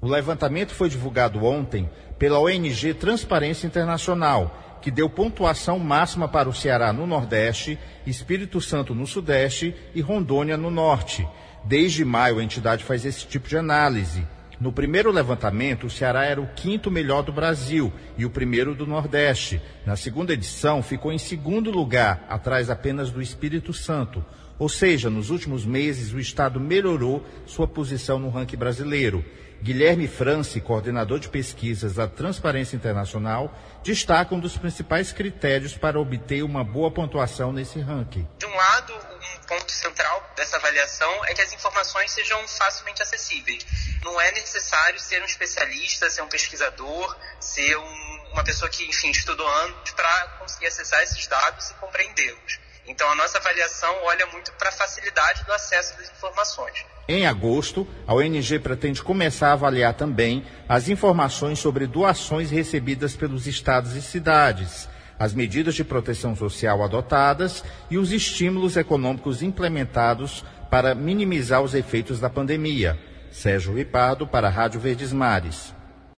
O levantamento foi divulgado ontem pela ONG Transparência Internacional, que deu pontuação máxima para o Ceará no Nordeste, Espírito Santo no Sudeste e Rondônia no Norte. Desde maio, a entidade faz esse tipo de análise. No primeiro levantamento, o Ceará era o quinto melhor do Brasil e o primeiro do Nordeste. Na segunda edição, ficou em segundo lugar, atrás apenas do Espírito Santo. Ou seja, nos últimos meses, o Estado melhorou sua posição no ranking brasileiro. Guilherme France, coordenador de pesquisas da Transparência Internacional, destaca um dos principais critérios para obter uma boa pontuação nesse ranking. Um lado, um ponto central dessa avaliação é que as informações sejam facilmente acessíveis. Não é necessário ser um especialista, ser um pesquisador, ser um, uma pessoa que, enfim, estudou anos para conseguir acessar esses dados e compreendê-los. Então, a nossa avaliação olha muito para a facilidade do acesso das informações. Em agosto, a ONG pretende começar a avaliar também as informações sobre doações recebidas pelos estados e cidades, as medidas de proteção social adotadas e os estímulos econômicos implementados para minimizar os efeitos da pandemia. Sérgio Ripardo, para a Rádio Verdes Mares.